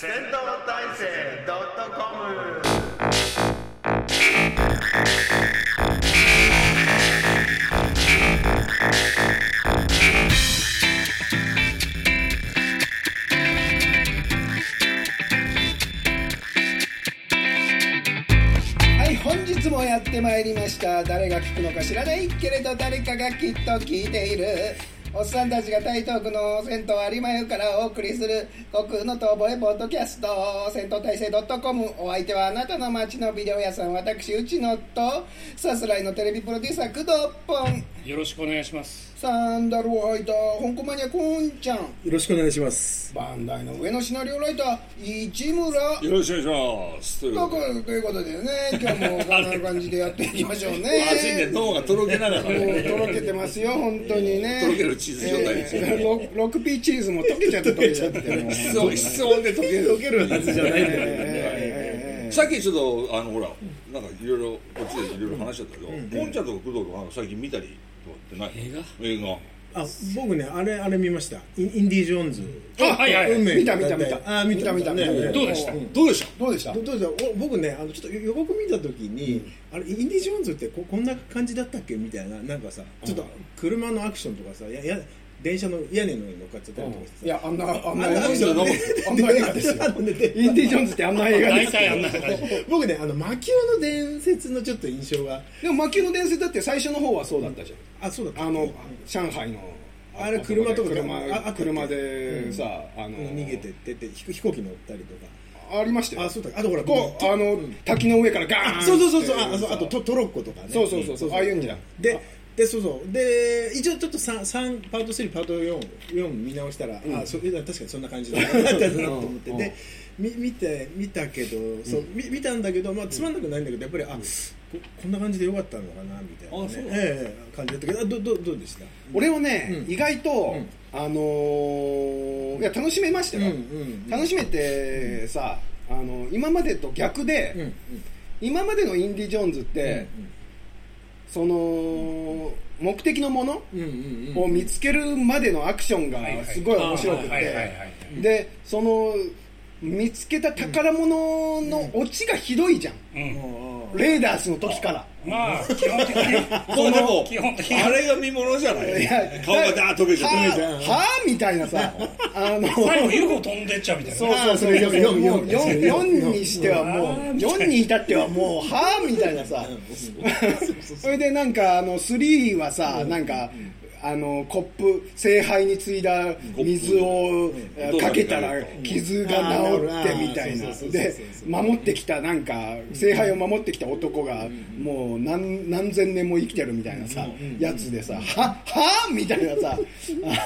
戦闘体制ドットコム。はい本日もやってまいりました。誰が聞くのか知らないけれど誰かがきっと聞いている。おっさんたちが台東区の銭湯有馬湯からお送りする悟空の遠吠えポッドキャスト。銭湯大成 .com お相手はあなたの街のビデオ屋さん私内野とさすらいのテレビプロデューサー工藤ポンよろしくお願いします。サンダルを履いた香港マニアこんちゃんよろしくお願いします。バンダイの上のシナリオライター市村よろしくお願いします。というとことでということでね今日もこんな感じでやっていきましょうね 暑いんで脳がとろけながらもうね。とろけてますよ本当にねとろけるチーズ状態ですよえーロ 6P チーズも溶けちゃって溶けちゃって室温で溶ける。溶けるはずじゃないんだけどね。えさっきちょっとあのほらなんかいろいろこっちでいろいろ話しちゃったけど、ポンちゃんとか工藤とかなんか最近見たりってない？映画？あ、僕ね、あれ、あれ見ました。インインディ・ジョーンズ。あはいはい。はい運命見た見た。見たあ、見た見た見た。ねどうでした？ん。どうでした？どうでした？どどうでした？お僕ね、あのちょっと予告見たときに、あれ、インディ・ジョーンズってここんな感じだったっけ？みたいな、なんかさ、ちょっと車のアクションとかさ、やや電車の屋根の上に乗っかっちゃったりとかしてさ。いやあんなあんなあんなアクションねあんな映画ですよ。インディ・ジョーンズってあんな映画です大体あんな感じ。僕ね、あの、魔球の伝説のちょっと印象が、でも魔球の伝説だって最初の方はそうだったじゃん。あ、そうだった。あの上海の。あれ車とか車車でさあの逃げてってって飛飛行機乗ったりとか。ありましたよ。あ、そうだ。あとほら、こうあの滝の上からガーンあそうそうそうそう。あとトトロッコとかね。そうそうそうそう。ああいうんじゃん。ででそうそう。で一応ちょっと 3, 三パート3パート44見直したら、あそ確かにそんな感じだな と思って。でみ見て見たけどそうみ見たんだけど、まあ、つまんなくないんだけどやっぱりあここんな感じでよかったのかなみたいな、ね、あそう。ええ感じだったけどあどどどうでした？俺はね、うん。意外と、ん。あのーいや楽しめましたよ、うんうん楽しめてさ、あの今までと逆で、うんうん。今までのインディ・ジョーンズって、その目的のものを見つけるまでのアクションがすごい面白くて。でその見つけた宝物のオチがひどいじゃん、うん。レーダースの時から。まあ基本的にもうでも基本的にあれが見物じゃない？いや？顔がダーッと溶けちゃはって。あはあみたいなさあの最後 UFO 飛んでっちゃうみたいな。そうそうそう四四もう四4にしてはもう4に至ってはもうはあみたいなさそれでなんかあの3はさなんかあのコップ聖杯に継いだ水をうん。かけたら傷が治ってみたいな。で守ってきたなんか聖杯を守ってきた男がもう何何千年も生きてるみたいなさやつでさはは？みたいなさ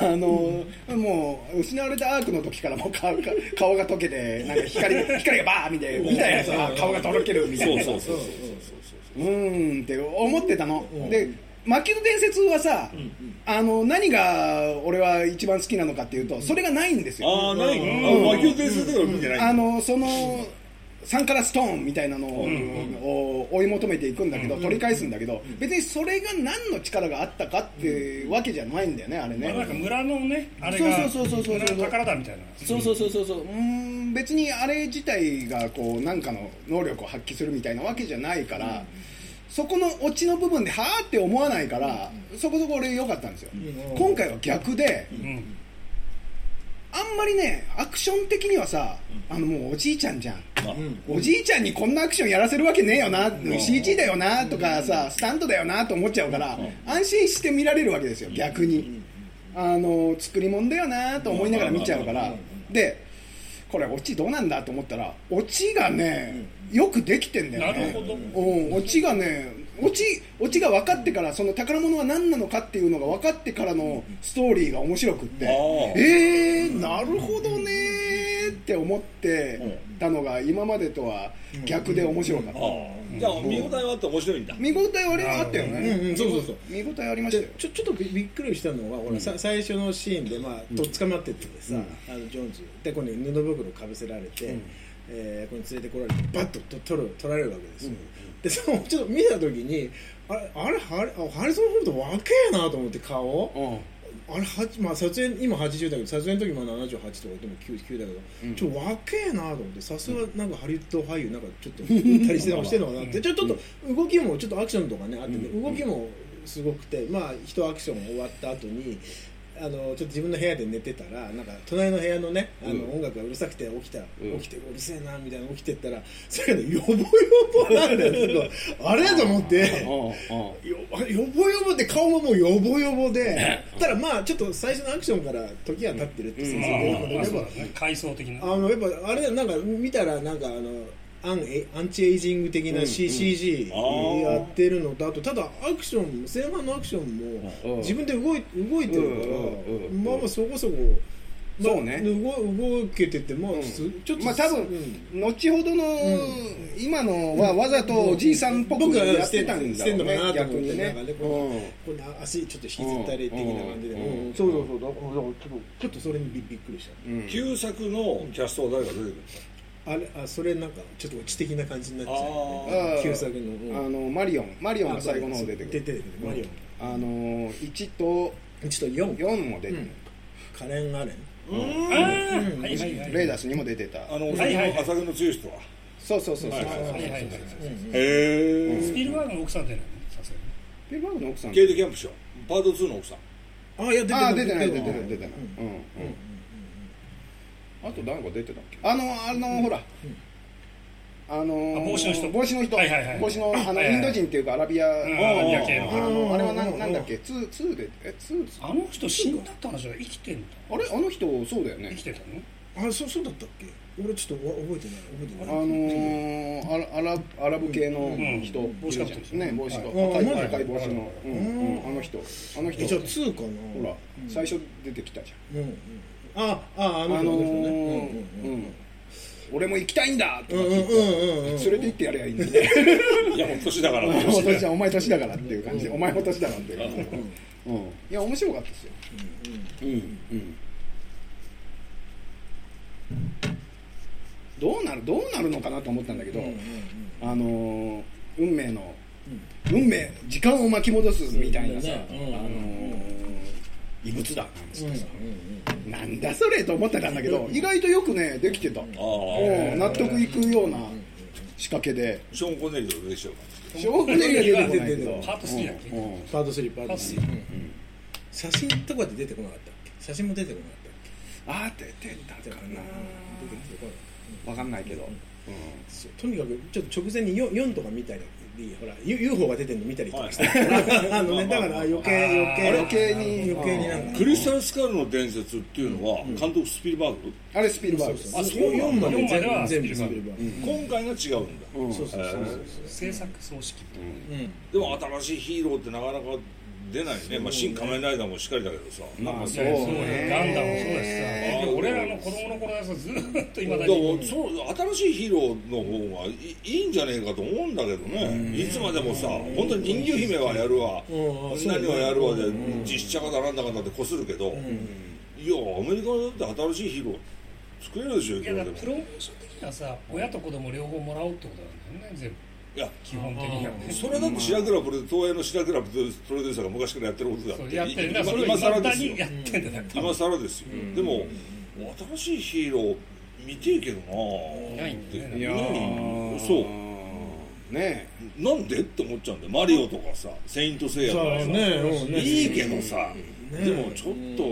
あのもう失われたアークの時からもう顔が顔が溶けてなんか光 光がバーみたいなみたいなさ顔がとろけるみたいな。そうそうそうそううーんって思ってたの、で魔球の伝説はさ、あの何が俺は一番好きなのかっていうとそれがないんですよ、ああないの？あ魔球伝説とか見てない。あのそのサンカラストーンみたいなのを追い求めていくんだけど、取り返すんだけど、別にそれが何の力があったかってわけじゃないんだよねあれね、まあなんか村のねあれがそうそうそうそうそう。村の宝だみたいな。そうそうそうそうそう。うーん別にあれ自体がこう何かの能力を発揮するみたいなわけじゃないから、そこのオチの部分ではあって思わないから、そこそこ俺良かったんですよ、今回は逆で、うん。あんまりねアクション的にはさ、あのもうおじいちゃんじゃん、うん。おじいちゃんにこんなアクションやらせるわけねえよな、CG だよなとかさ、スタントだよなと思っちゃうから、安心して見られるわけですよ、逆に。あの作り物だよなと思いながら見ちゃうから、で、これ、オチどうなんだと思ったら、オチがね、よくできてんだよね。なるほど。うん、オチがね、オチオチが分かってから、その宝物は何なのかっていうのが分かってからのストーリーが面白くって、えー、なるほどねーって思ってたのが、今までとは逆で面白かった。じゃあ見応えはあって面白いんだ？見応えあれあったよね、うん。うん。そうそうそう。見応えありましたよ。でちょちょっとびびっくりしたのは、ほらさ最初のシーンで、まあ、とっ捕まっててさ、あのジョーンズ。でここに布袋かぶせられて、えーここに連れてこられてバッとと取る取られるわけですよ、でそのちょっと見た時にあれあれハリあハリソン・フォード若えなと思って顔うん。あれはまあ撮影今80だけど撮影の時も78とかでも 9, 9だけど、うん。ちょっと若えなと思ってさすがなんかハリウッド俳優なんかちょっと うんたりしてたしてるのかなってちょちょっと動きもちょっとアクションとかねあってね、うん。動きもすごくてまあ一アクション終わった後にあのちょっと自分の部屋で寝てたらなんか隣の部屋のねあのうん。音楽がうるさくて起きた、うん。起きてうるせえなみたいな起きてったらそれがねヨボヨボなんだよあれ？と思って。よよぼよぼって顔ももうよぼよぼで。ただまあちょっと最初のアクションから時が経ってるって先生が言うのでまあやっぱそうだね階層的な。あのやっぱあれなんか見たらなんかあのアンエアンチエイジング的な C、CG あー。やってるのとあとただアクション前半のアクションうん。も自分で動い動いてるから、うんうんうんまあまあそこそこ、まあそうね。動動けててまあ、うん。すちょっとまあ多分、後ほどの、今のはわざとおじいさんっぽくやってたんだしてんのかろうねなと思って逆にね。なんかねこうこう足ちょっと引きずったり的な感じで、うん。うん。そうそうそう。だからちょっとちょっとそれにびびっくりした。うん。旧作のキャストは誰が出てくるんですかあれあそれなんかちょっと知的な感じになっちゃう、旧作の、うん。あのマリオン。マリオンが最後の方出てくる。出てくるマリオあの1とンちょっと4 4も出てくる、カレン・アレン。あーはいはいはいレーダースにも出てた。あのはいはい浅毛の強い人は？そうそうそうそう、はいはいはい。はいはいへえスピルバーグの奥さんって何さすがにピルバーグの奥さん。ケイト・キャンプショーパート2の奥さん。あいや出てあー出てない出てる。ない出てない、うん。うんあと誰か出てたっけ？あのあのほら、あのーあ帽子の人。帽子の人、はいはいはい帽子のあの、はいはいインド人っていうかアラビア、うんアラビア系の。あのあれはなんなんだっけ？ツーツーでえツーあの人死んだって話は生きてんだあれ？あの人そうだよね。生きてたの？あそうそうだったっけ？俺ちょっとわ覚えてない覚えてあない。のー、アラアラアラブ系の人、うん。帽子かぶってるね帽子とうん赤いうん赤い帽子の、うんうん。うん。あの人。あの人。えじゃあ2かな。ほら、最初出てきたじうん。うんあああああの人ねうん俺も行きたいんだとか連れて行ってやればいいんで いやもう年だから。も年だお前年だからっていう感じ。で、お前も年だからっていう感じ。で、うん、いや面白かったですよ。うんうん。どうなるどうなるのかなと思ったんだけど、あのー運命の、運命時間を巻き戻すみたいなさ、あのー異物だなんつってさ、なんだそれと思ってたんだけど、意外とよくねできてた、ああうん納得いくような仕掛けで。ショーン・コネリーとでしょう証拠では出てこないけどパート3だっけうんうん。パート3パートパー。ト3 3写真とかで出てこなかったっけ？写真も出てこなかったっあー出てたけかな。出てこないわかんないけど、そうとにかくちょっと直前に 4, 4とか見たりほら UFO が出てるの見たりとかして、あのねだから余計余計。余計に余計になんか。クリスタル・スカルの伝説っていうのは監督スピルバーグあれスピルバーグですあそうなんだ。4まで全部スピルバーグ。今回が違うんだ。うん。そうそうそうそう制作葬式うん。でも新しいヒーローってなかなか出ないね。まあ新仮面ライダーもしっかりだけどさ。まあそうそうね。ガンダムもそうだしさ。俺らの子供の頃はさずーっといまだに。そう新しいヒーローの方がいいいんじゃねえかと思うんだけどね。いつまでもさ本当に人魚姫はやるわ。うん。何はやるわで実写化だなんだかんだってこするけどいやアメリカだって新しいヒーロー作れるでしょいいやプロモーション的にはさ親と子供両方もらおうってことなんだよね全部いや基本的にはね。それだって白倉プロ東映の白倉プロデューサーが昔からやってることだって。やって今今更更ですよ。今更ですよ。でも新しいヒーロー見てえけどなないんだよそう。ねなんでって思っちゃうんだよ。マリオとかさ「セイント・セイヤ」とかさ、ね。いいけどさ、ねでもちょっと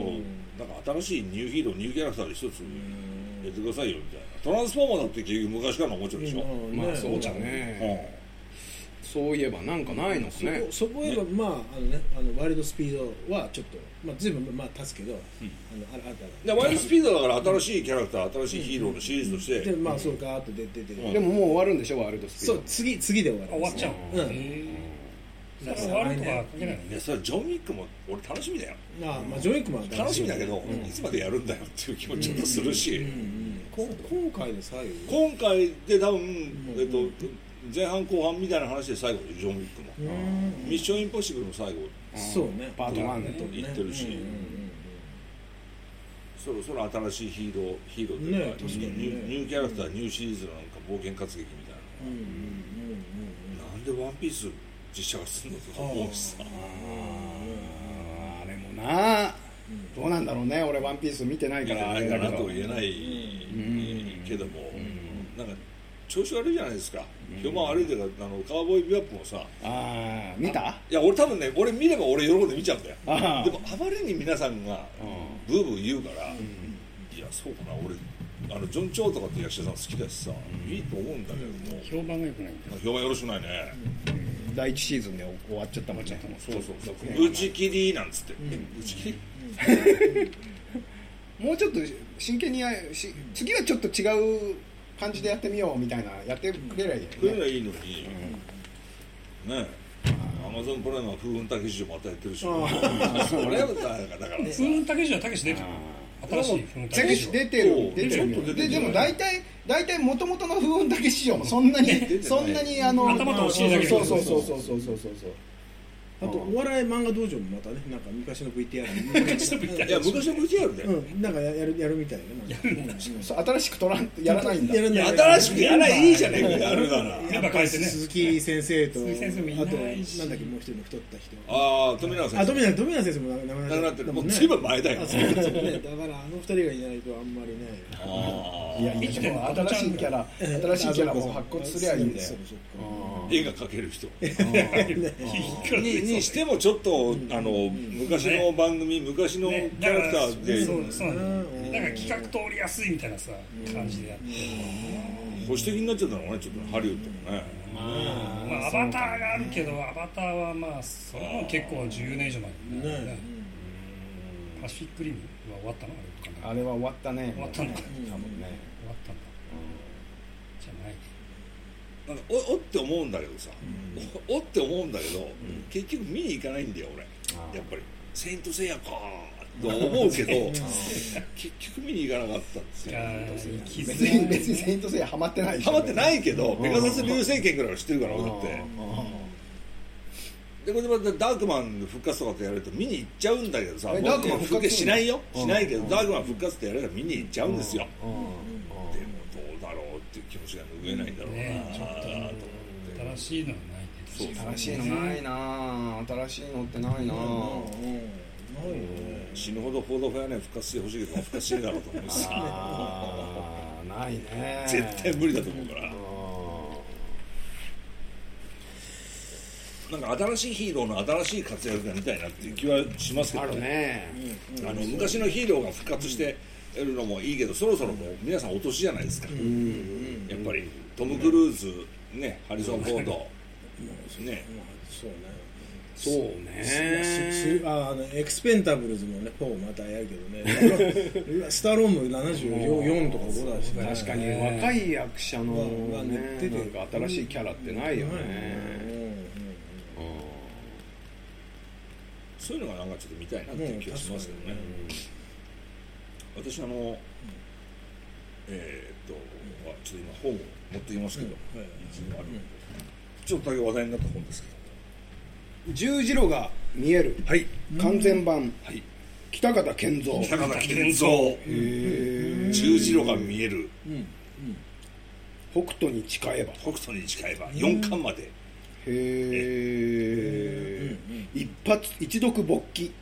なんか新しいニューヒーローニューキャラクターで一つやってくださいよみたいなトランスフォーマーだって結局昔からのおもちゃでしょ、うんまあそうだうねそういえばなんかないのそねこそこへばまああのねあのワイルドスピードはちょっとまあ随分まあ経つけど、あのあるあるん、でワイルドスピードだから新しいキャラクター新しいヒーローのシリーズとして、でまあそうガーッと出てて、うん。でももう終わるんでしょワールドスピード。そう次次で終わる終わっちゃううん。へえそれ終わるとか関係ないの？ねいやそれはジョン・ウィックも俺楽しみだよ。まあまあジョン・ウィックマンは楽しみだけど、いつまでやるんだよっていう気もちょっとするし、こ今回で最後？今回で多分、えっと、前半後半みたいな話で最後でジョン・ウィックも、ミッション・インポッシブルの最後。そうね。パートワンで言ってるし、そろそろ新しいヒーローヒーローというか,、ニューニューキャラクターニューシリーズのなんか冒険活劇みたいな、なんでワンピース実写化するのとか思うしさ。あれもなどうなんだろうね俺ワンピース見てないからあれだけど。かなとは言えないけども、なんか調子悪いじゃないですか、評判悪いというかあのカーボーイビュアップもさああ見た？いや俺多分ね俺見れば俺喜んで見ちゃうんだよ。でもあまりに皆さんがブーブー言うから、いやそうかな俺あのジョン・チョウとかって役者さん好きだしさ、いいと思うんだけども、評判が良くないんだよ。評判よろしくないね、第一シーズンで終わっちゃったもんね。そうそうそう。打ち切りなんつって、打ち切り？もうちょっと真剣にやし次はちょっと違う感じでやってみようみたいなやってくれりゃいいよ、れりゃいいのに、うん、ねアマゾンプライムは「風雲たけし」もまたやってるし、それはだから風雲たけしはたけし出てる。新しい風雲たけし出てる出てるででも大体大体もともとの風雲たけしもそんなにそんなにあの頭とお尻だけそうそうそうそうそうそうそう。あとお笑い漫画道場もまたねなんか昔の VTR 昔の VTR いや昔の VTR で、うんなんかややるやるみたいねな新しく取らんやらないんだ。やらない。新しくやらい。いじゃねえかやるなら。メンバー変えてね。鈴木先生とあとなんだっけもう一人の太った人。ああ富永先生。あ富永富永先生も亡くなってる。もうね随分前だよ。だからあの二人がいないとあんまりね。あいやいやでも新しいキャラ新しいキャラも発掘すりゃいいんだよ。絵が描ける人。ににしてもちょっとあの昔の番組昔のキねャラクターで。そうそう。なんか企画通りやすいみたいなさ感じでやって。保守的になっちゃったのかねちょっとハリウッドもね。まあアバターがあるけどアバターはまあそれも結構10年以上前だよねパシフィックリムは終わったの？あれかなあれは終わったね。終わったの？か多分ね。終わったんだ。じゃない。なんかおおって思うんだけどさ、おおって思うんだけど、結局見に行かないんだよ俺。やっぱり「セイント・セイヤか」と思うけど 結局見に行かなかったんですよ別づらいに。別にセイントセイヤハマってないハマってないけどペガサス流星拳ぐらいは知ってるから俺だってでこれでまたダークマン復活とかってやると見に行っちゃうんだけどさえダークマン復活しないよ。うん。しないけどダークマン復活ってやれば見に行っちゃうんですよ。でもどうだろうっていう気持ちが拭えないんだろうな。ねちょっと新しいのはないねそう新しいのないな。新しいのってないな。死ぬほどフォードフェアね復活してほしいけど復活しねえだろうと思うんですよあーないね。絶対無理だと思うからなんか新しいヒーローの新しい活躍が見たいなっていう気はしますけんあどるね。あの昔のヒーローが復活してやるのもいいけどそろそろもう皆さんお年じゃないですか、やっぱりトム・クルーズねハリソン・フォード。ね。そうね。そうね。ああのエクスペンタブルズもね4またやるけどね。スタローンも74とか5だしね。確かに若い役者のまあね出てなんか新しいキャラってないよねそういうのがなんかちょっと見たいなっていう気がしますけどね、私あのえーっとあちょっと今本を持ってきますけど、はい。一応あるちょっとだけ話題になった本ですけ十字路が見える。どはい。完全版。はい。北方健三。北方健三。十字路が見える。北斗に誓えば。北斗に誓えば4巻まで、へえ一発一読勃起。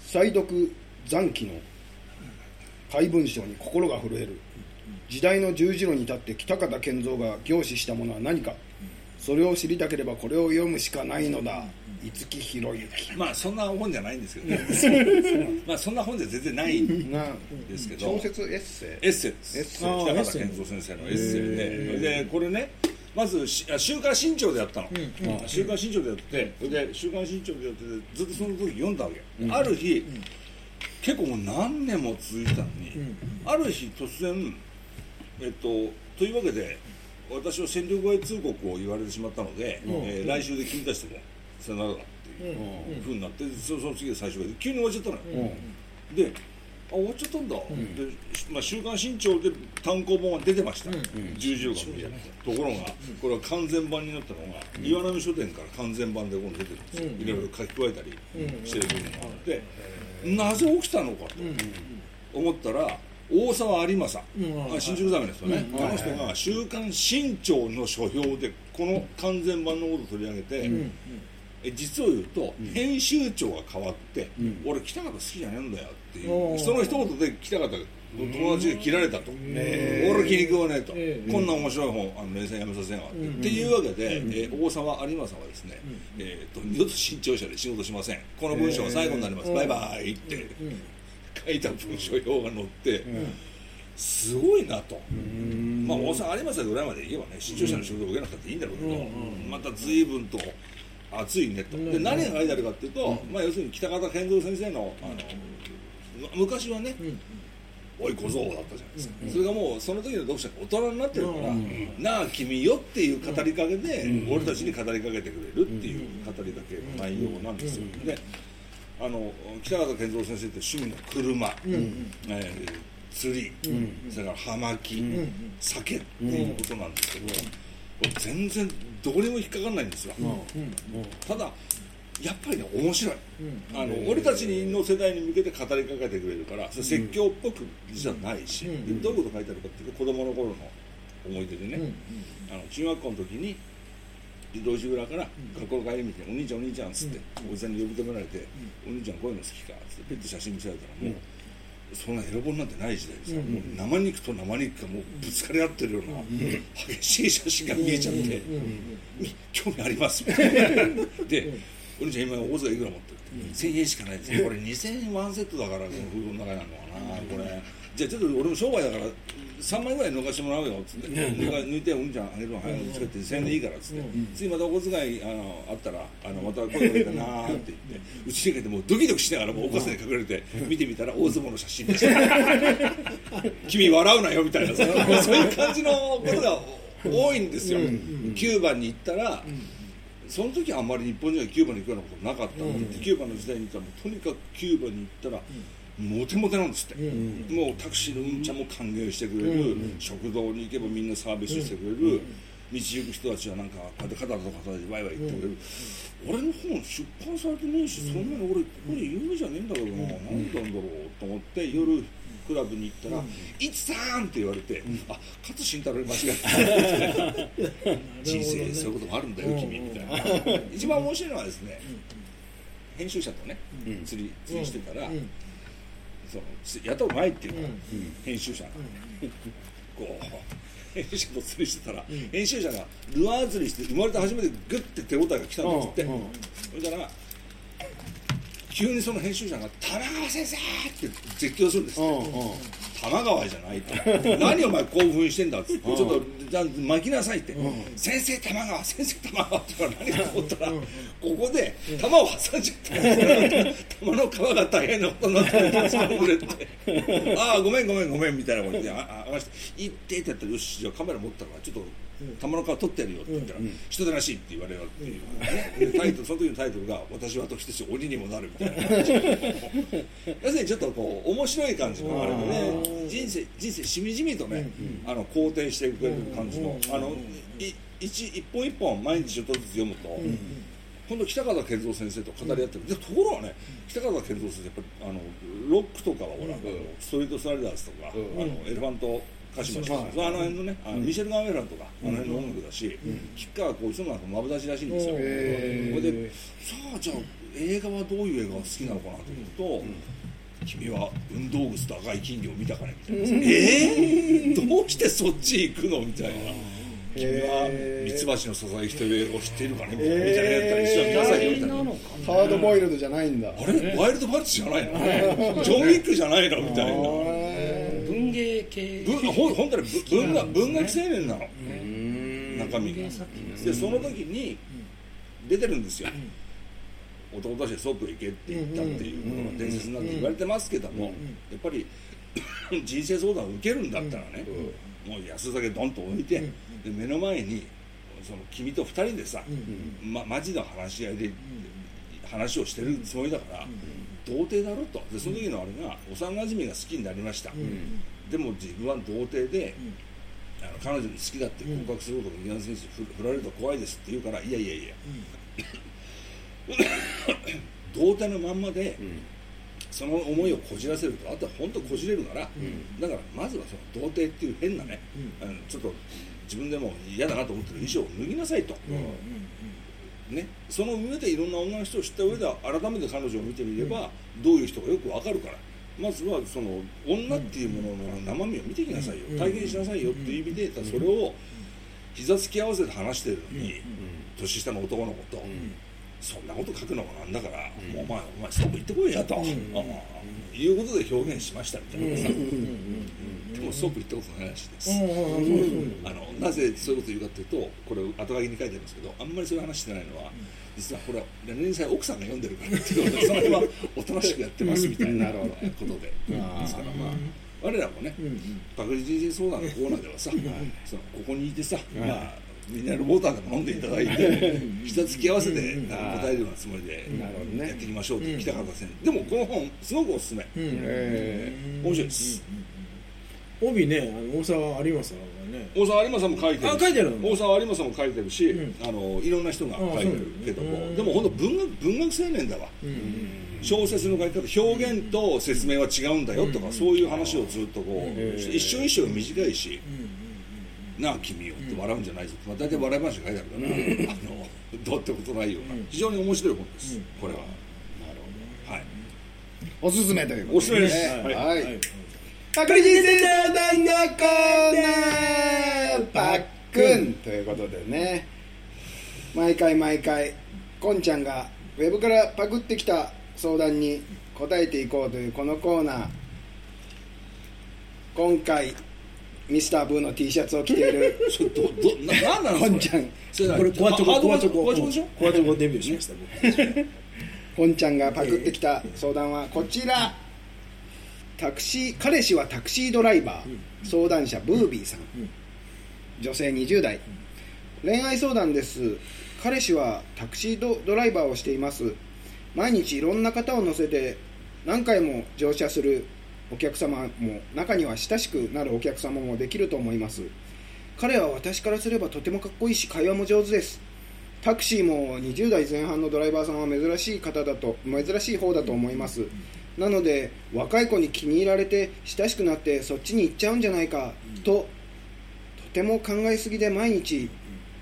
再読残機の怪文章に心が震える。時代の十字路に立って北方健三が凝視したものは何か。それを知りたければこれを読むしかないのだ。五木ひろゆき。まあそんな本じゃないんですけどね。まあそんな本じゃ全然ないんなですけど。小説エッセイ。エッセイです。北方健三先生のエッセイで。でこれねまず週刊新潮でやったの、週刊新潮でやってそれで週刊新潮でやっててずっとその時読んだわけ、ある日、結構もう何年も続いてたのに、ある日突然えっとというわけで私は戦力外通告を言われてしまったので、えー来週で君たちともさよならだっていうふうになってそその次で最初が急に終わっちゃったのよ、であ終わっちゃったんだ、で、まあ、週刊新潮で単行本は出てました、十字路が見えるところがこれは完全版になったのが、岩波書店から完全版で今度出てるんですよ、いろいろ書き加えたりしてる部分があって、なぜ起きたのかと思ったら大沢有正、あ新宿ザメですよね、あの人が「週刊新潮」の書評でこの完全版のことを取り上げて、え実を言うと、編集長が変わって、俺北方好きじゃねえんだよっていうその一言で北方の友達が切られたと、俺気に食わねえと、ええ。こんな面白い本あの連載やめさせんわって、っていうわけで、えー大沢有正はですね、えー、と二度と新潮社で仕事しません。この文章が最後になります、バイバイって、書いた文章用が載って、すごいなと、まあ大沢有正ぐらいまで言えばね新潮社の仕事を受けなくたっていいんだろうけど、また随分と熱いねと、で何が書いてあるかっていうと、まあ、要するに北方健三先生のあの、ま昔はね、おい小僧だったじゃないですか、それがもうその時の読者が大人になってるから、なあ君よっていう語りかけで、俺たちに語りかけてくれるっていう語りかけの内容なんですよ、であの北方健三先生って趣味の車、えー釣り、それから葉巻、酒っていうことなんですけど、全然どこにも引っかかんないんですよ、ただやっぱりね面白い、あの俺たちの世代に向けて語りかけてくれるから説教っぽく実はないし、でどういうこと書いてあるかっていうと子供の頃の思い出でね、あの中学校の時に路地裏から学校の帰り道に「お兄ちゃんお兄ちゃん」っつって、おじさんに呼び止められて「お兄ちゃんこういうの好きか」っつってペット写真見せられたらもう。そんなエロ本なんてない時代ですよ、もう生肉と生肉がもうぶつかり合ってるような激しい写真が見えちゃって、興味ありますみたいなでお兄ちゃん今大塚いくら持ってるって1000円しかないですよ。これ2000円ワンセットだからこのフードの中にあるのかなこれ。じゃあちょっと俺も商売だから3枚ぐらい抜かしてもらうよっつって。抜いてお兄ちゃんあげるの早く作って1000円でいいからっつって。次またお小遣いあのあったらあのまた声かけてなーって。言ってうちに帰ってもうドキドキしながらもうお小遣い隠れて見てみたら大相撲の写真でした。君笑うなよみたいなそういう感じのことが多いんですよ。キューバに行ったらその時はあんまり日本人がキューバに行くようなことなかった。ん。で、キューバの時代に行ったらとにかくキューバに行ったら、モテモテなん。ですって、もうタクシーのうんちゃんも歓迎してくれる、食堂に行けばみんなサービスしてくれる、道行く人たちはなんかこうやって肩と肩でワイワイ言ってくれる、俺の本出版されてねえし、そんなの俺これ有名じゃねえんだけどな、何なんだろうと思って夜クラブに行ったら「いつさん!」って言われて「あ勝慎太郎に間違えた 」人生そういうこともあるんだよ君みたいな。一番面白いのはですね編集者とね釣り釣りしてたらその雇う前っていうから編集者が。こう編集者と釣りしてたら編集者がルアー釣りして生まれて初めてグッて手応えが来たんですって。それから急にその編集者が「玉川先生!」って絶叫するんですって。玉川じゃないと何お前興奮してんだっつって、ちょっと巻きなさいって、先生玉川先生玉川って言ら何かと思ったら、ここで玉を挟んじゃった。玉の皮が大変なことになって。るんですくれって ああごめんごめんごめんみたいなことであああして「行って」ってやったらよしじゃあカメラ持ったからちょっと玉の皮取ってやるよって言ったら「人でなし」って言われるっていう、タイトルその時のタイトルが「私は時として鬼にもなる」みたいな要するにちょっとこう面白い感じのあれでね人生人生しみじみとね、あの肯定してくれる感じの、あのい一一本一本毎日ちょっとずつ読むと、今度北方健三先生と語り合ってる、でところがね北方健三先生やっぱりあのロックとかはほら、ストリートスライダーズとか、あのエレファントカシマシとか、あの辺のね、あのミシェル・ガンウェランとか、あの辺の音楽だし、吉川浩一のなんかまぶだしらしいんですよ。それでさあじゃあ映画はどういう映画が好きなのかなと思うと、君は運動靴と赤い金魚を見たかねみたいな、えー、どうしてそっち行くの？みたいな。君はミツバチのささやきという映画を知っているかねみたいなやったら一緒に見なさいよみたいな。ハードボイルドじゃないんだ。あれ？ワイルドバッチじゃないの？ジョン・ウィックじゃないの？みたいな。系。ぶほん本当にぶ文学文学青年なの。中身が。でその時に出てるんですよ。男として外行けって言ったっていうことが伝説になって言われてますけどもやっぱり 人生相談を受けるんだったらねもう安酒ドンと置いてで目の前にその君と二人でさまマジの話し合いで話をしてるつもりだから童貞だろと。でその時のあれが幼馴染が好きになりました、でも自分は童貞で、あの彼女に好きだって告白することが池田先生に振られると怖いですって言うからいやいやいや、童貞のまんまで、その思いをこじらせるとあとは本当こじれるなら、だからまずはその童貞っていう変なね、あのちょっと自分でも嫌だなと思ってる衣装を脱ぎなさいと、ね、その上でいろんな女の人を知った上で改めて彼女を見てみれば、どういう人かよくわかるからまずはその女っていうものの生身を見てきなさいよ、体験しなさいよっていう意味で、それを膝つき合わせて話してるのに、年下の男の子と、そんなこと書くのもなんだから、もうお前お前そこ行ってこいやと、ああいうことで表現しましたみたいな。さ、でも即行ったことないらしいです、あのなぜそういうこと言うかというとこれ後書きに書いてあるんですけどあんまりそういう話してないのは実はこれは連載奥さんが読んでるからっていうことでその辺はおとなしくやってますみたいなことで。ですからまあ我らもねパクリ人生相談のコーナーではさ、そのここにいてさ、まあミネラルウォーターでも飲んでいただいて膝つき合わせて答えるようなつもりでやっていきましょうと北方先生。でもこの本すごくおすすめ、え面白いです、帯ね大沢有正がね。大沢有馬さんも書いてる。しあ書いてるの？大沢有馬さんも書いてるし、あのいろんな人が書いてるけども、でも本当文学文学青年だわ、小説の書き方表現と説明は違うんだよとか、そういう話をずっとこう、一生一生短いし、なあ君よって笑うんじゃないぞまあ、大体笑い話が書いてあるから、あのどうってことないような。非常に面白い本です、これは、はい、おすすめということおすすめです、ねはいはいパクリ人生相談のコーナーパックンということでね。毎回毎回こんちゃんがウェブからパクってきた相談に答えていこうというこのコーナー。今回ミスターブーの T シャツを着ているちょっとどななんなのこんちゃんそれこれコアチョコアチョココアチョコでしょ？コアチョコデビューしました僕こんちゃんがパクってきた相談はこちらタクシー彼氏はタクシードライバー。相談者ブービーさん。女性20代。恋愛相談です。彼氏はタクシードドライバーをしています。毎日いろんな方を乗せて何回も乗車する。お客様も中には親しくなるお客様もできると思います。彼は私からすればとてもかっこいいし会話も上手です。タクシーも20代前半のドライバーさんは珍しい方だと珍しい方だと思いますなので若い子に気に入られて親しくなってそっちに行っちゃうんじゃないかととても考えすぎで毎日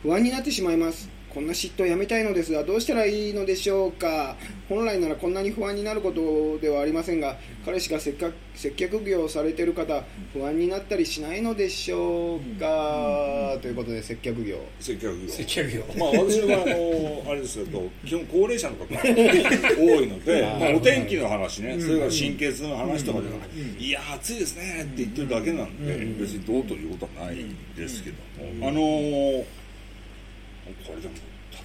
不安になってしまいます。こんな嫉妬をやめたいのですがどうしたらいいのでしょうか？本来ならこんなに不安になることではありませんが彼氏がせっか接客業をされている方不安になったりしないのでしょうか、ということで接客業。接客業。接客業。まあ私はあのあれですけど 基本高齢者の方が 多いので、まあ、お天気の話ね、それから神経痛の話とかではない、いや暑いですねって言ってるだけなんで、別にどうということはないですけども、あのーこれでも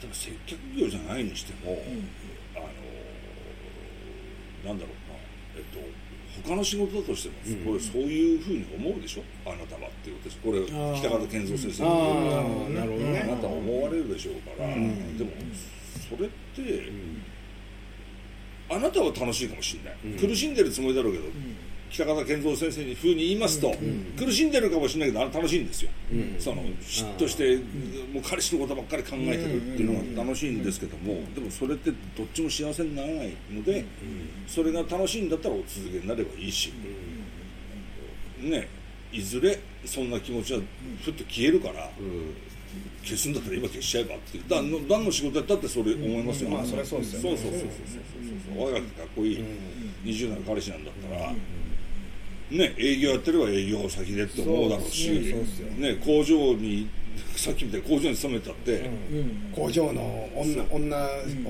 例えば接客業じゃないにしても、あのーなんだろうな。えっと他の仕事だとしても、これそういうふうに思うでしょ？あなたはっていうことですこれー。北方健三先生あのーなるほどね。あなたは思われるでしょうから、でもそれって、あなたは楽しいかもしれない、苦しんでるつもりだろうけど、北方健三先生に風に言いますと、苦しんでるかもしれないけどあれ楽しいんですよ、その嫉妬してもう彼氏のことばっかり考えてるっていうのが楽しいんですけども、でもそれってどっちも幸せにならないので、それが楽しいんだったらお続けになればいいし、ねいずれそんな気持ちはふっと消えるから、消すんだったら今消しちゃえばっていう。だの何の仕事やったってそれ思いますよ、まあそりゃそうですよそうそうそうそうそうそう。若くてかっこいい20代の彼氏なんだったら、ね営業やってれば営業先でって思うだろうしね。工場に さっきみたいに工場に勤めたって、工場の女女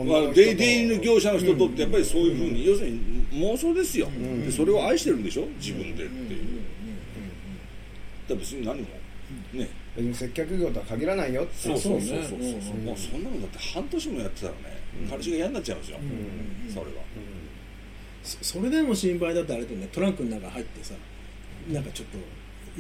まあ、出出入りの業者の人とってやっぱりそういうふうに、要するに妄想ですよ、でそれを愛してるんでしょ？自分でっていう、だから別に何もね。別に接客業とは限らないよって。そうそうそうそう。そうそうね。うんもうそんなのだって半年もやってたらね、彼氏が嫌になっちゃうんですよ、それは、そそれでも心配だっあれとね。トランクの中入ってさなんかちょっと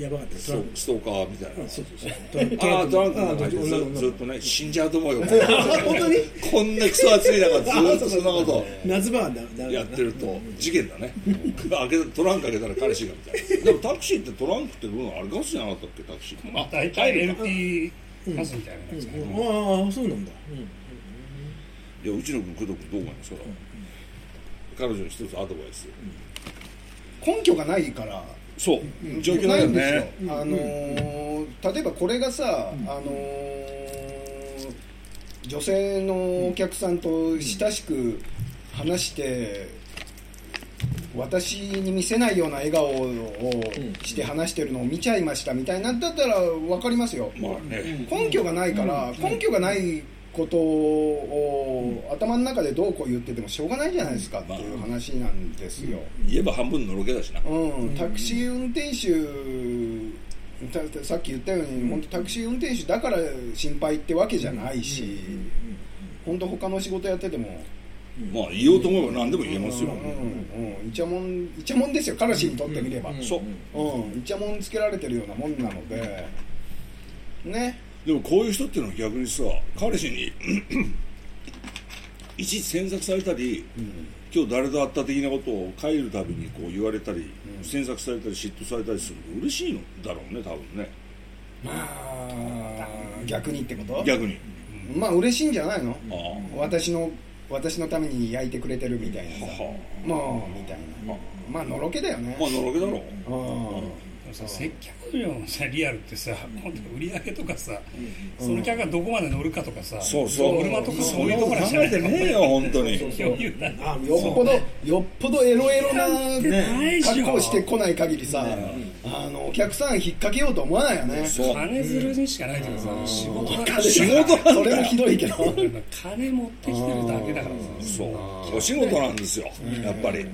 やばかったストストーカーみたいな、そうそうそう。トランクああトランクのあ中ずずっとね死んじゃうと思うよ 本当に？こんなクソ暑い中ずっとそんなこと。夏場はやってると事件だね。開けトランク開けたら彼氏がみたいなでもタクシーってトランクってどのあれガスじゃなかったっけタクシー。あ大体 LP ガスみたいなやつああそうなん。だ、いやうちの君工藤君どう思いますか、彼女に一つアドバイス、根拠がないから。そう。状況だよないんですよ。ね、あのー例えばこれがさ、あのー女性のお客さんと親しく話して、私に見せないような笑顔をして話してるのを見ちゃいましたみたいなんだったら分かりますよ、まあね。根拠がないから、根拠がないことを頭の中でどうこう言っててもしょうがないじゃないですかっていう話なんですよ。言えば半分のろけだしな。うん、タクシー運転手さっき言ったように、本当タクシー運転手だから心配ってわけじゃないし、本当他の仕事やってても、まあ言おうと思えば何でも言えますよ。うんうん、イチャモンイチャモンですよ彼氏にとってみれば、そううん、イチャモンつけられてるようなもんなので。ねでもこういう人っていうのは逆にさ彼氏にいちいち詮索されたり、今日誰と会った的なことを帰るたびにこう言われたり、詮索されたり嫉妬されたりするの嬉しいのだろうね多分ね。まあ逆にってこと？逆に。まあ嬉しいんじゃないの？ああ。私の私のために焼いてくれてるみたいなさ。はもうみたいな。まあ。のろけだよね。まあのろけだろう。うん。でもさ接客業のさリアルってさ本当売り上げとかさ、その客がどこまで乗るかとかさ、そうそう。車とかそういうところじゃない考えてね。えよ本当に余裕だあよっぽどよっぽどエロエロな格好してこない限りさ、あのお客さん引っ掛けようと思わないよね。そう。金づるにしかないけどさ、仕事だから仕事それもひどいけど。金持ってきてるだけだからさ。そう。お仕事なんですよやっぱり。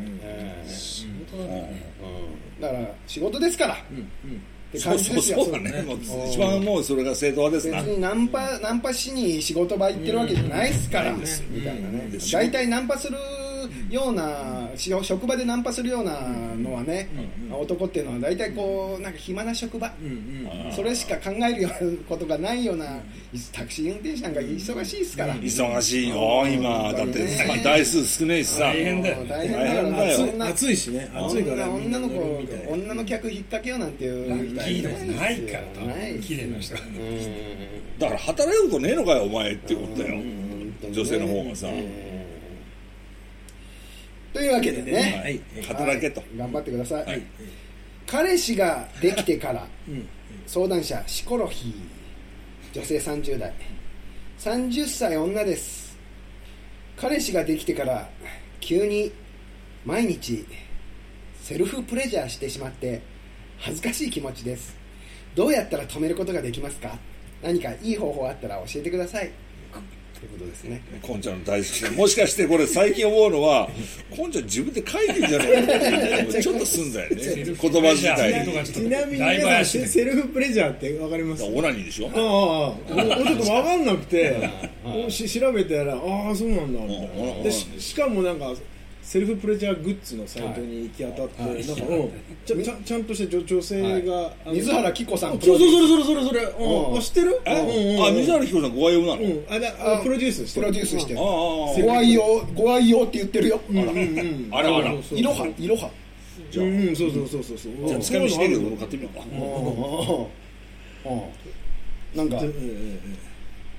仕事だからねだから仕事ですから、ってそうそう感じですよ。そうだね。もう一番もうそれが正当派ですな。別にナンパナンパしに仕事場行ってるわけじゃないですから、みたいなねで大体ナンパするようなし職場でナンパするようなのはね、男っていうのは大体こうなんか暇な職場、それしか考えるようなことがないようなタクシー運転手なんか忙しいですから、忙しいよ。今だって台数少ねえしさ。大変だよ。大変だよ。そんな暑いしね。暑いから女の子女の客引っ掛けようなんていうラッキーでもないから多ない分綺麗な人。がだから働くことねえのかよお前ってことだよ。女性の方がさというわけでね、はい。働けと。はい。頑張ってください。彼氏ができてから、相談者シコロヒー。女性30代。30歳女です。彼氏ができてから急に毎日セルフプレジャーしてしまって恥ずかしい気持ちです。どうやったら止めることができますか？何かいい方法あったら教えてくださいということですね。こんちゃんの大好きな。もしかしてこれ最近思うのはこんちゃん自分で書いてんじゃないか ちょっとすんだよね。言葉自体。にちなみに皆さセルフプレジャーってわかります？オナニーでしょああ俺俺ちょっと分かんなくて おし調べたらああそうなんだみたいうんなでししかもなんかセルフプレジャーグッズのサイトに行き当たって、はい。なんか、うん、ちゃちゃんとした女女性が、あの水原希子さんあそうそうそれそれそれそれ、うんうんあ知ってるえうんうんあ水原希子さんご愛用なのうんあだあプロデュースしてるプロデュースしてご愛用ご愛用って言ってるよ、うんうんうんあらあらいろはいろはじゃあうんうんそうそうそうそうじゃあつかみしてるけど俺買ってみようかなんか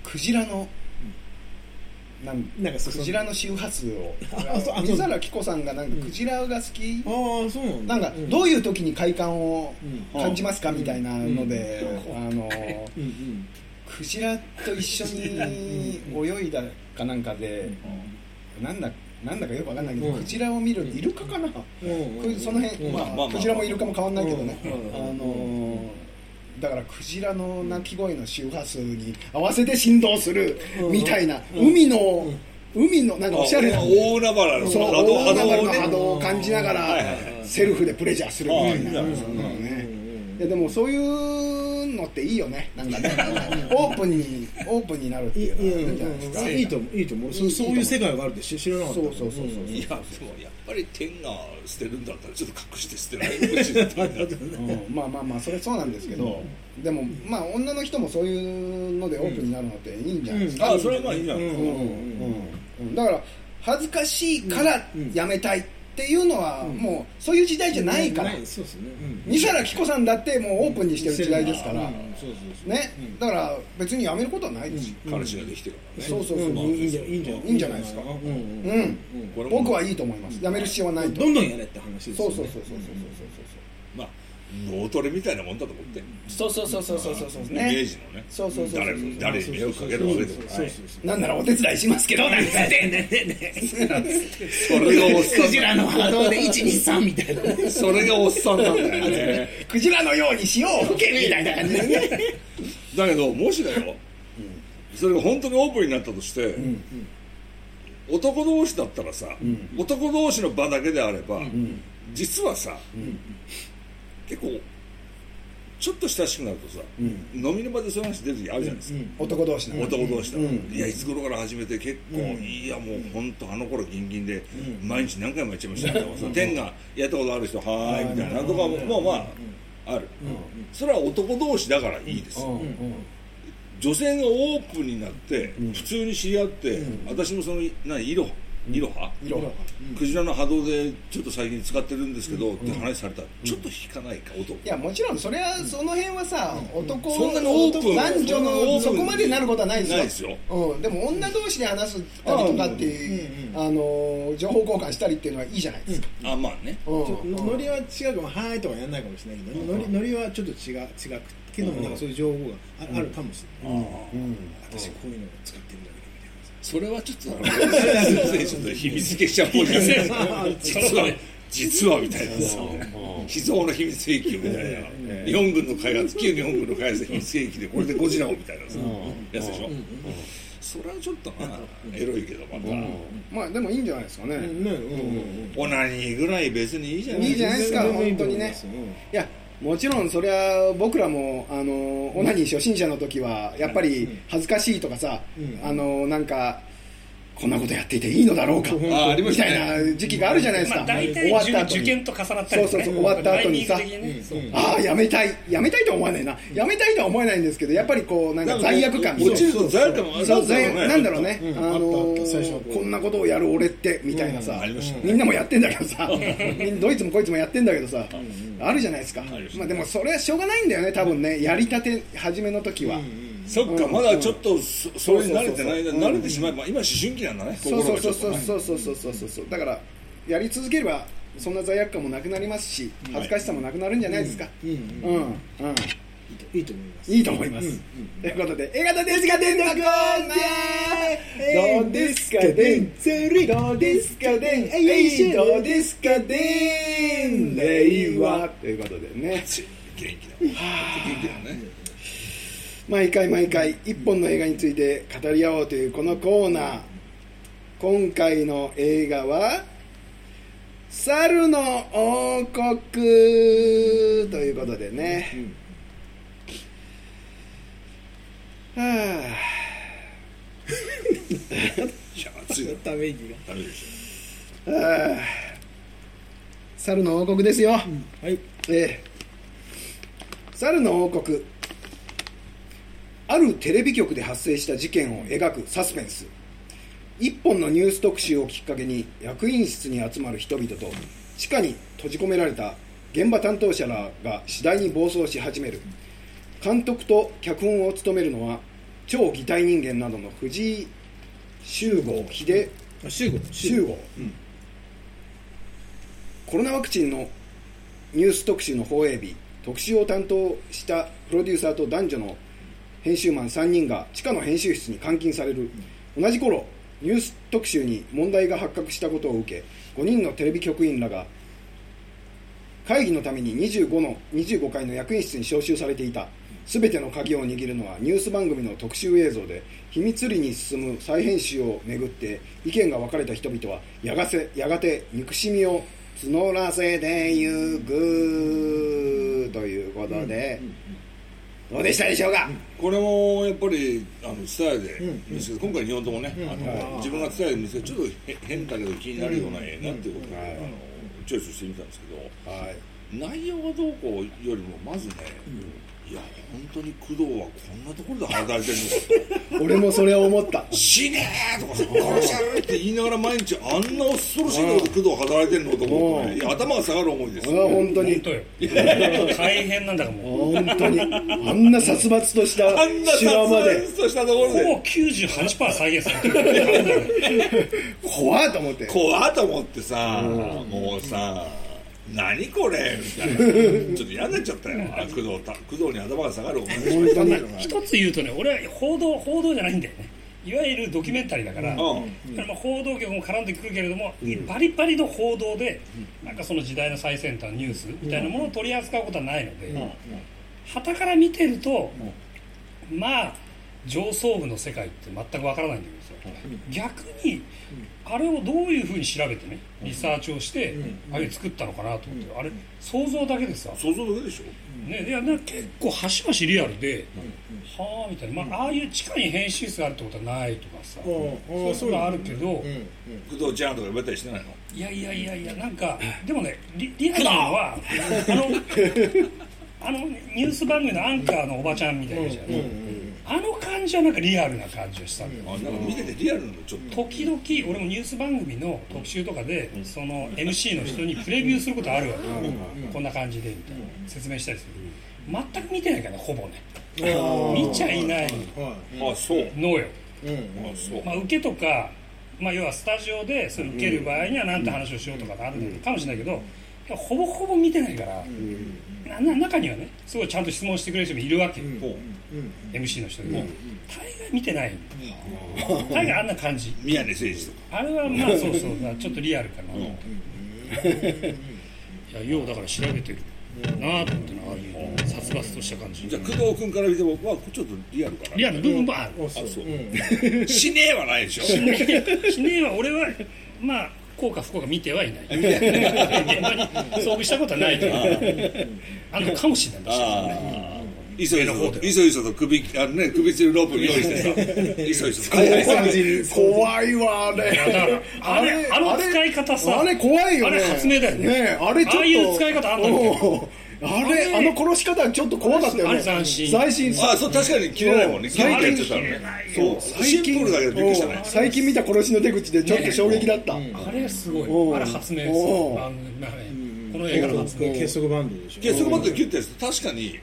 クジラのなんなんかそクジラの周波数を。水原希子さんがなんかクジラが好き、ああそうなんだ。なんかどういう時に快感をうん。感じますかみたいなので、あのクジラと一緒に泳いだかなんかで、なんだなんだかよくわかんないけど、うん。クジラを見るイルカかな、その辺、うん。まあクジラもイルカも変わんないけどね、うん。あのーだからクジラの鳴き声の周波数に合わせて振動するみたいな、海の、海のなんかおしゃれな、大海原のそう波動波波動を感じながら、セルフでプレジャーするみたいな、ねいやでもそういうのっていいよね。なんかね。オープンにオープンになるっていいいうのは。うんいいんじゃな。いですか、いいと思う。いいと思う。そういう世界があるって知知らなかった。そうそうそうそう、いやでもやっぱり天が捨てるんだったらちょっと隠して捨てないでほし。いってうん。まあまあまあそれそうなんですけど、でもまあ女の人もそういうのでオープンになるのっていいんじゃないですか、あそれはまあいいじゃん、うん。うん。うん。うん。だから恥ずかしいからやめたいっていうのはもうそういう時代じゃないから、そうですね。うん。水原希子さんだってもうオープンにしてる時代ですから、ね、だから別にやめることはないです。よ、彼氏ができてからね。そうそうそう、うん。いいんじゃいいんじゃない？ですか。うん。僕はいいと思います。やめる必要はないと。どんどんやれって話ですよね。そうそうそうそうそうそうまあ脳トレみたいなもんだと思って。そうそうそうそうそうそうそうイメーねジのねそうそうそうそう誰誰に迷惑かけるわけでもないなんならお手伝いしますけどなんつってそれがおっさんクジラの波動で123みたいなねそれがおっさんなんだよねクジラのように塩を吹けみたいな感じでねだけどもしだよ、それが本当にオープンになったとして、男同士だったらさ、男同士の場だけであれば、実はさ、結構ちょっと親しくなるとさ、飲みの場でそういう話出る時あるじゃないですか、男同士の男同士だ、いやいつ頃から始めて結構、いやもう本当あの頃ギンギンで、毎日何回もやっちゃいましたけど、天がやったことある人はーいみたいなとかもまあまあある、それは男同士だからいいですよ、女性がオープンになって、普通に知り合って、私もその何イロイロハ色クジラの波動でちょっと最近使ってるんですけど、って話された。らちょっと引かないか？男？いやもちろん。それはその辺はさ男そんなにオープン男女のそこまでなることはないですよ。ないですよ。うん、でも女同士で話すたりとかっていうあの情報交換したりっていうのはいいじゃないですか、あまあね。ノリは違うかも「はーい」とかやんないかもしれないけど、ノリノリはちょっと違う違くけども、なんかそういう情報があ,、あるかもしれない、私こういうのを使ってるんだそれはちょっと先生ちょっと秘密結社っぽいですね。実は実はみたいなさ秘蔵の秘密兵器みたいな日本軍の開発旧日本軍の開発秘密兵器でこれでゴジラをみたいなやつでしょそれはちょっとなエロいけどまたまあでもいいんじゃないですかね、ね。うんオナニーぐらい別にいいじゃないですかいいじゃないですか本当にね。いやもちろんそれは僕らもあのオナニー初心者の時はやっぱり恥ずかしいとかさ、あのなんかこんなことやっていていいのだろうかみしたいな時期があるじゃないですか、まあ大体終わった受験と重なったりそうそうそう終わった後にさ。ああやめたい。やめたいとは思わないな。やめたいとは思わないんですけどやっぱりこうなんか罪悪感。落ちると罪悪感もあるんだそう罪ろうねなんだろうね、うん。あのこんなことをやる俺ってみたいなさ、みんなもやってんだけどさ。どいつもこいつもやってんだけどさ、あるじゃないですか、まあ、でもそれはしょうがないんだよね多分ね。やりたて初めの時は、そっかまだちょっとそそれに慣れてない慣れてしまえば今思春期なんだねそうそうそうそう。うそうそうそうそうそうそう。だからやり続ければそんな罪悪感もなくなりますし恥ずかしさもなくなるんじゃないですか。うんうんいいと思います。いいと思います。ということで、映画のですがでんのコーナー。どうですかでんどうですかでんえいどうですかでん令和ということでね、元気だ。元気だね毎回毎回一本の映画について語り合おうというこのコーナー。今回の映画は、猿の王国ということでね。はいや暑いなため息がダメでしあ、はあ、猿の王国ですよ。はいええ、猿の王国あるテレビ局で発生した事件を描くサスペンス。一本のニュース特集をきっかけに役員室に集まる人々と地下に閉じ込められた現場担当者らが次第に暴走し始める。監督と脚本を務めるのは超擬態人間などの藤井修吾秀あ集合。集合、コロナワクチンのニュース特集の放映日特集を担当したプロデューサーと男女の編集マン3人が地下の編集室に監禁される。同じ頃ニュース特集に問題が発覚したことを受け5人のテレビ局員らが会議のために25の25階の役員室に招集されていた。全ての鍵を握るのはニュース番組の特集映像で秘密裏に進む再編集をめぐって意見が分かれた人々はやがせやがて憎しみを募らせてゆく。ということで、どうでしたでしょうか、これもやっぱりあの伝えで見せて、今回2本ともね、あの自分が伝えで見せてちょっとへ変だけど気になるような映画っていうことで、あのチョイスしてみたんですけどはい。内容がどうこうよりもまずね、いや本当に工藤はこんなところで働いてるの？か 俺もそれを思った。と死ねーとか殺してやるって言いながら毎日あんな恐ろしいところで工藤働いてるのと思うとね。いや頭が下がる思いです俺は本当に。大変なんだからもう。本当に。あんな殺伐としたあんなシワまで殺伐としたところで。ほぼ98%再現されてる怖いと思って怖っと思ってさ、もうさ何これ？みたいな。ちょっと嫌になっちゃったよ。あ工藤た工藤に頭が下がるお話本当に。一つ言うとね俺は報道報道じゃないんだよね。いわゆるドキュメンタリーだから、うん。だからまあ報道局も絡んでくるけれども、バリバリの報道でなんかその時代の最先端ニュースみたいなものを取り扱うことはないので、旗から見てると、まあ上層部の世界って全くわからないんだけどさ、逆にあれをどういうふうに調べてねリサーチをして、ああいう作ったのかなと思って、あれ想像だけでさ、想像だけでしょ？ね、いやな結構端々リアルで、はあみたいな、まあ、ああいう地下に編集室があるってことはないとかさ、うん。そういうのがあるけど、うん。工藤ちゃんとか呼ばれたりしてないの？いやいやいやいやなんかでもねリリアルな！のはあのあのニュース番組のアンカーのおばちゃんみたいなじゃん、あの感じはなんかリアルな感じがしたんだよ、あなんか見ててリアルなのちょっと。時々俺もニュース番組の特集とかでその MC の人にプレビューすることあるわけ、こんな感じでみたいな。説明したりする全く見てないからねほぼね。見ちゃいないはあそう。のよ、いうん。あそう。まあ、受けとか、まあ、要はスタジオでそれ受ける場合には何て話をしようとかあるのかもしれないけど、ほぼほぼ見てないから、なな中にはねすごいちゃんと質問してくれる人もいるわけ MC の人でも、大概見てない。大概あんな感じ。宮根誠司とか。あれはまあそうそうちょっとリアルかな。と思って、いやようだから調べてるなと思ってな。ああいう殺伐とした感じ。じゃあ工藤君から見てもまあちょっとリアルかな。リアルな部分もある、あそう。そう。うん。しねえはないでしょ。しねえは俺はまあ効か不幸か見てはいない。現場に遭遇したことはないけどあんのかもしれないああいそいそといそいそと首あのね首吊るロープ用意してさ。いそいそと怖い怖いわあれだからあれあの使い方さあれ怖いよね。あれ発明だよね。ねあれちょっと。ああいう使い方あんだね。うんあれあれあの殺し方はちょっと怖かったよね。斬新。斬新。あそう確かに切れないもんね。切れない。やつだったのねそう。シンプルだけどびっくりしたね。う。ん最近見た殺しの手口でちょっと衝撃だった、あれすごうんいあれ発明ですこの映画の発明。結束バンドでしょ。結束バットで切ったやつ。確かに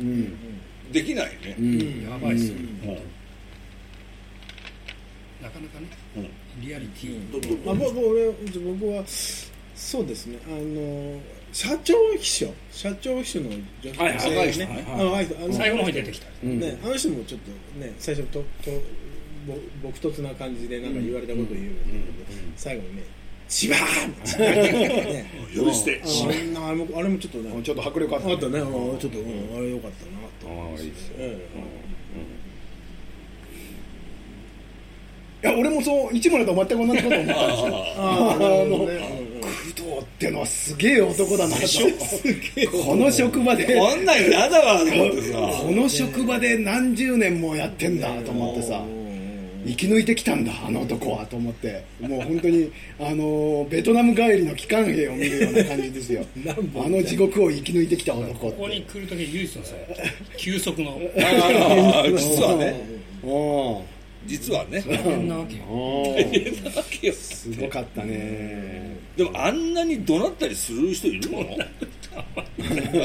できないね。やばいっすよ。なかなかねリアリティ。どどあ僕俺僕はそうですね。あの社長秘書。社長秘書の女性はいはい若い人ね。ねあ若い。人あの最後の方に出てきた。ねあの人もちょっとね最初ととぼ朴突な感じでなんか言われたこと言うん。だけど最後にね千葉ね呼び捨て。ああれもあれもちょっとね。ちょっと迫力あった。あったね。うんちょっとうんあれ良かったなと。ああいいですいや俺もそう市村と全く同じこと思ったんですよ。えああののね工藤ってのはすげえ男だな。とこの職場で。こんなん嫌だわと思ってさ。この職場で何十年もやってんだと思ってさ生き抜いてきたんだあの男はと思って。もう本当にあのベトナム帰りの機関兵を見るような感じですよ。あの地獄を生き抜いてきた男ここに来るとき唯一のさ休息の。ああ実はね。うん実はね。大変なわけよ。だけよすごかったね。でもあんなに怒鳴ったりする人いるの？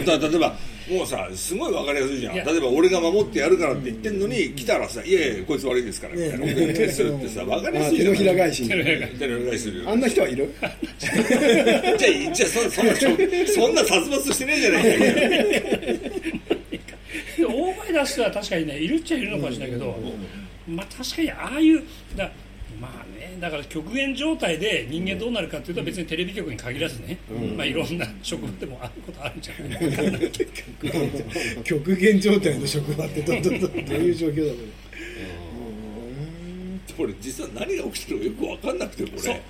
だ 例えばもうさすごい分かりやすいじゃん。例えば俺が守ってやるからって言ってんのに来たらさ「いやいやこいつ悪いですから」みたいな。ことするってさ分かりやあすいじゃん手のひら返しに。手のひら返しするよあんな人はいる？じゃあじゃあそそんなそんな殺伐してねえじゃないか大声出す人は確かにねいるっちゃいるのかもしれないけど、まあ確かにああいうだまあねだから極限状態で人間どうなるかっていうと別にテレビ局に限らずね、まあいろんな職場でもあることあるんじゃないかな。極限状態の職場ってどどどどういう状況だろう。これ実は何が起きてるかよく分かん。なくてこれ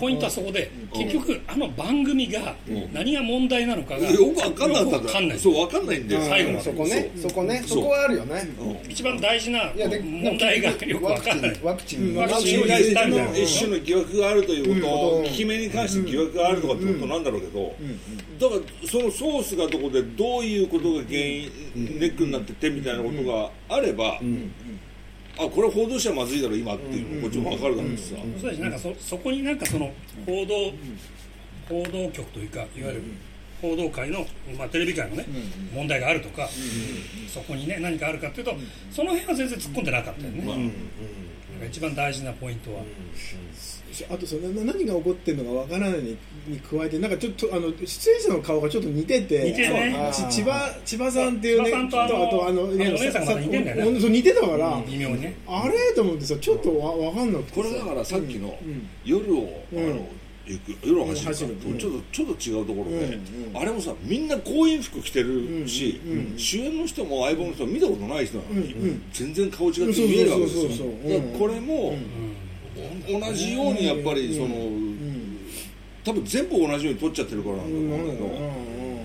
ポイントはそこで結局あの番組が何が問題なのかがよく分かんなかった。よく分かんない。そう分かんないんだよ。最後まで。そこね。そこね。そこはあるよね。一番大事ないやで問題がよく分かんない。ワクチンワワクチン信を頼性の。一種の。疑惑があるということ、うん。効き目に関して疑惑があるとかってことなんだろうけど、だからそのソースがどこでどういうことが原因、ネックになっててみたいなことがあれば、あこれ報道者まずいだろ今っていうのこっちも分かるだろうしさ、そうです。なんかそそこになんかその報道報道局というかいわゆる報道界の、まあ、テレビ界のね、問題があるとか、そこにね何かあるかっていうと、その辺は全然突っ込んでなかったよね、まあなんか一番大事なポイントは、あとそのな何が起こってるのかわからないにに加えてなんかちょっとあの出演者の顔がちょっと似てて似てるね。千葉千葉さんっていうね千葉さんとあのあとあのあのお姉さんがまた似てんだよね。似てたから、微妙にね。あれ？と思ってさちょっとわわかんなくてさ。これだからさっきのん。夜を、うん。あの行く夜を走るかちょっとちょっと違うところで、あれもさみんな婚姻服着てるし、主演の人も相棒の人も見たことない人なの。に、全然顔違って見えるわけですよこれも、同じようにやっぱりその、多分全部同じように撮っちゃってるからなんだろうけど、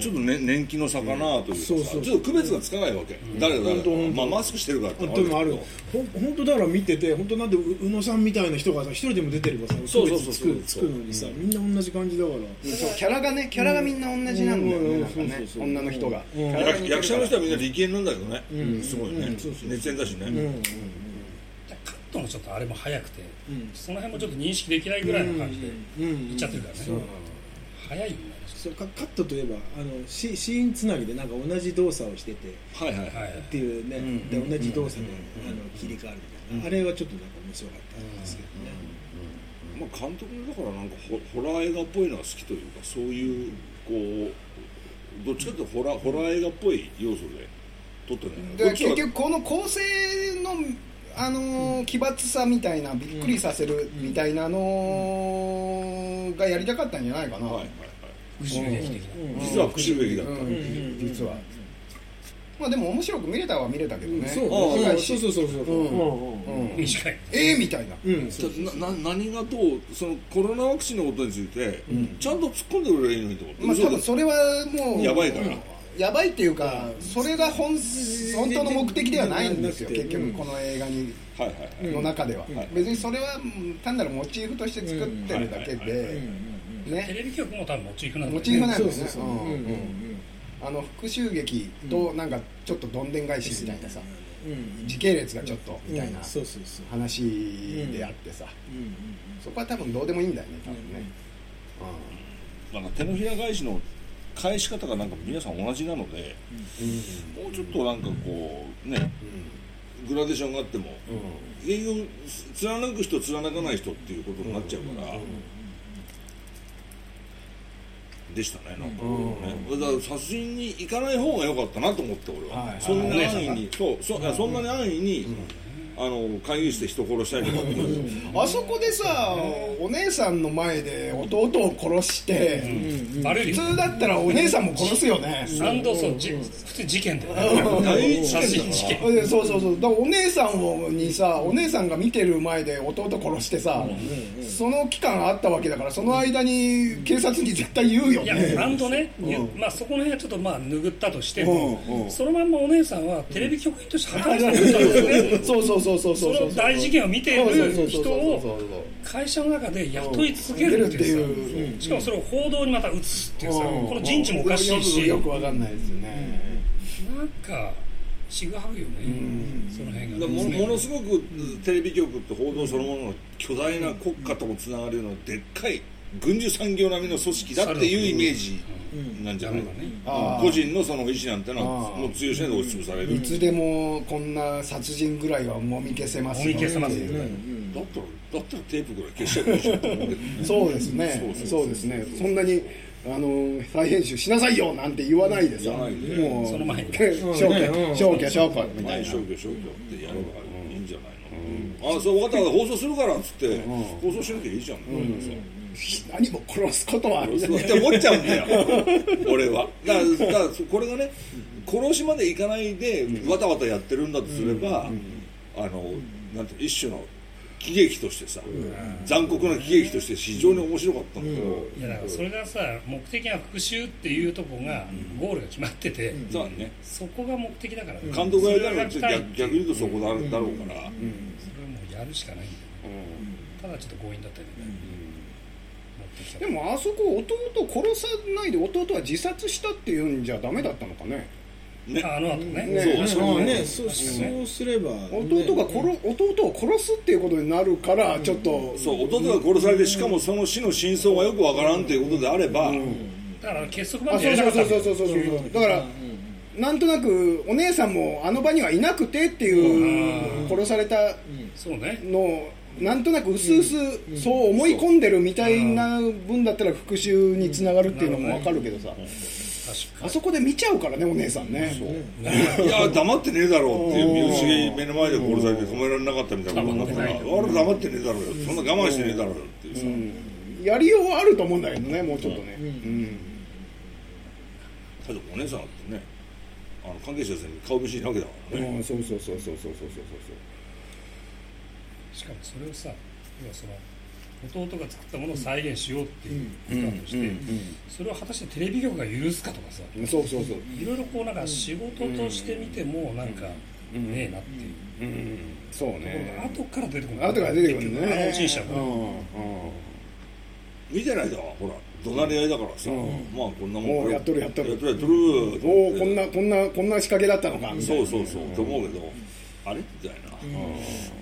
ちょっと、ね、年季の差かなというかさ、そうそう。ちょっと区別がつかないわけ、誰が誰本当本当。まあ、マスクしてるからってもある本当だから見てて本当なんでう宇野さんみたいな人がさ一人でも出てればさそうそうそう区別つくつくのにさみんな同じ感じだから。そうキャラがねキャラがみんな同じなんだよね、うん。なんかね。そうそうそう。女の人が、役役者の人はみんな理系なんだけどね、うん。すごいね、うん。そうそう熱演だしね、うん。うん。カットのちょっとあれも早くて、うん。その辺もちょっと認識できないぐらいの感じでうん。うん。いっちゃってるからね、そう早いんだよ。ねそうカカットといえばあのシシーンつなぎでなんか同じ動作をしててはいはいはい、はい。っていうね、んで同じ動作で、あの切り替わるみたいな、あれはちょっとなんか面白かったんですけどね、まあ、監督のだからなんかホホラー映画っぽいのが好きというかそういうこうどっちかというとホラーホラー映画っぽい要素で撮ってるんだ結局この構成のあのー奇抜さみたいなびっくりさせるみたいなのがやりたかったんじゃないかな、はいはいはい復讐劇的な、実は復讐劇だった、うん実は。まあでも面白く見れたは見れたけどね、そうああそう。短いし。そうそうそうそう。うん。うん。うん短いえーみたいな。うん。そうじゃあなな何がどうそのコロナワクチンのことについて、ちゃんと突っ込んでくればいいのにってこと、まあ多分それはもうやばいから。うんやばいっていうかそれが本本当の目的ではないんですよ。結局この映画にはいはいはい、の中では。はい別にそれはうん単なるモチーフとして作ってるだけでテねレビ局も多分モチーフなんだよね。モチーフなんそうですねう。んそうそううんうん。あの復讐劇となんかちょっとどんでん返しみたいなさ。うん時系列がちょっとみたいなそうそうそう。話であってさ。うんそこは多分どうでもいいんだよね多分ね。なんか手のひら返しの返し方がなんか皆さん同じなので、もうちょっとなんかこうね、グラデーションがあっても、結局貫く人貫かない人っていうことになっちゃうから、でしたねなんか、ねだから殺人に行かない方が良かったなと思って俺は、はい。そんなはい安易に。そうそ,、そんなに安易に、あの会議室で人殺したりとか。あそこでさお姉さんの前で弟を殺して普通だったらお姉さんも殺すよね。三度そうじ普通事件だよね。大殺人事件。でそうそうそう。だお姉さんをにさお姉さんが見てる前で弟殺してさその期間あったわけだからその間に警察に絶対言うよいやねアンドね、う。ん。まあ、そこの辺はちょっとまあ拭ったとしても、うん。うん。そのまんまお姉さんはテレビ局員として働いてたんですね。そうそうそうそうそそうそう。の大事件を見ている人を会社の中で雇い続けるっていうさしかもそれを報道にまた移すっていうさうん。この人知もおかしいし。よくわかんないですよね。なんかちぐはぐよね。その辺がもものすごくテレビ局って報道そのものが巨大な国家ともつながるようなでっかい軍需産業並みの組織だっていうイメージなんじゃないかね。あー。個人のその意思なんてのはもう通用しないで押し潰される。いつでもこんな殺人ぐらいはもみ消せますよもみ消せますよっていうだったらだったらテープぐらい消しちゃうしそうですね。そうですね。そんなにあの再編集しなさいよなんて言わないでさもうその前に。消去消去消去みたいな前消去消去ってやればいいんじゃないの、あそう分かった放送するからっつって、放送しなきゃいいじゃん、何も殺すことはそうって思っちゃうんだよ。俺は。だからだからこれがね殺しまでいかないでわたわたやってるんだとすれば、あのなんていうの一種の喜劇としてさ、残酷な喜劇として非常に面白かったんだけど、いやだからそれがさ目的が復讐っていうとこがゴールが決まっててそうそこが目的だからね監督がやりたいのはそれが逆逆に言うとそこだだろうから、それはもうやるしかないんだよただちょっと強引だったけどね持ってきた。でもあそこ弟殺さないで弟は自殺したっていうんじゃダメだったのかね。ね。ああの後ね。ね。そうまあねね。そう。すれば弟が殺弟を殺すっていうことになるからちょっと。そう弟が殺されてしかもその死の真相がよくわからんということであれば、だから結束バあンドやそうりたかったそうそうそうそうそう。だからなんとなくお姉さんもあの場にはいなくてっていう殺されたそうね。のをなんとなく薄々そう思い込んでるみたいな分だったら復讐につながるっていうのも分かるけどさ。確あそこで見ちゃうからねお姉さんね。いや黙ってねえだろうっていう三好が目の前で殺されて止められなかったみたいなことになったから俺黙ってねえだろうよ。そんな我慢してねえだろうよっていうさ、やりようはあると思うんだけどねもうちょっとね。だってお姉さんだってねあの関係者さんに顔見知りなわけだからね、うんそうそうそうそうそうそうそうしかもそれをさ要はその弟が作ったものを再現しようっていうことだとして、それを果たしてテレビ局が許すかとかさそうそうそういろいろこうなんか仕事として見てもなんかねえなっていう。そうね。が後から出てくる後から出てくるね。あのうちにしちゃんうん。見てないだほら怒鳴り合いだからさ、まあこんなもんおうやっとるやっとるやっとる。やっとる。おおこんなこんなこんな仕掛けだったのかみたいな。そうそうそう。と思うけど。あれ？みたいな、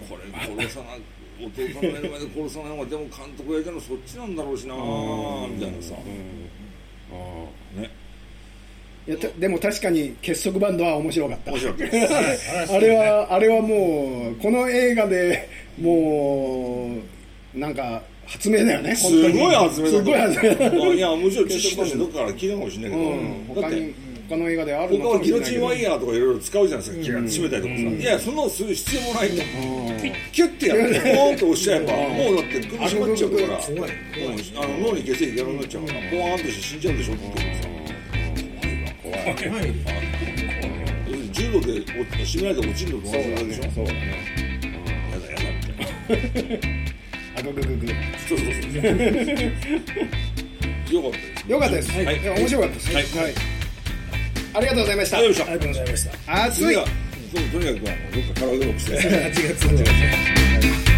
これ殺さない弟さんの目の前で殺さない方がでも監督がやりたいのそっちなんだろうしなみたいなさ、ね。いやたでも確かに結束バンドは面白かった。面白かった。で すあれはあれはもうこの映画でもうなんか発明だよねすごい発明だすごい発明あいやもちろん知識としてどっかから聞いたかもしれないけど、うん。他にだって他の映画であるの他はギロチンワイヤヤーとかいろいろ使うじゃないですか、締めたりとかさ、いやそんなのする必要もないと、キュッてやってポーンと押しちゃえば、もうだって首絞まっちゃうから、もうあの脳に血液い。かなくなっちゃうから、ポーンとして死ん。じゃうでしょって言うけどさは。い。要するに重度で締められて落ちるのと同じなんでしょそうだねやだやだって。あぐぐぐぐそうそう。そうよかったですよかったです、はい。い。や面白かったです、はい。ありがとうございありがとうございました。ありがとうございました。暑い。とにかくどっかカラオケボックスで8 月8月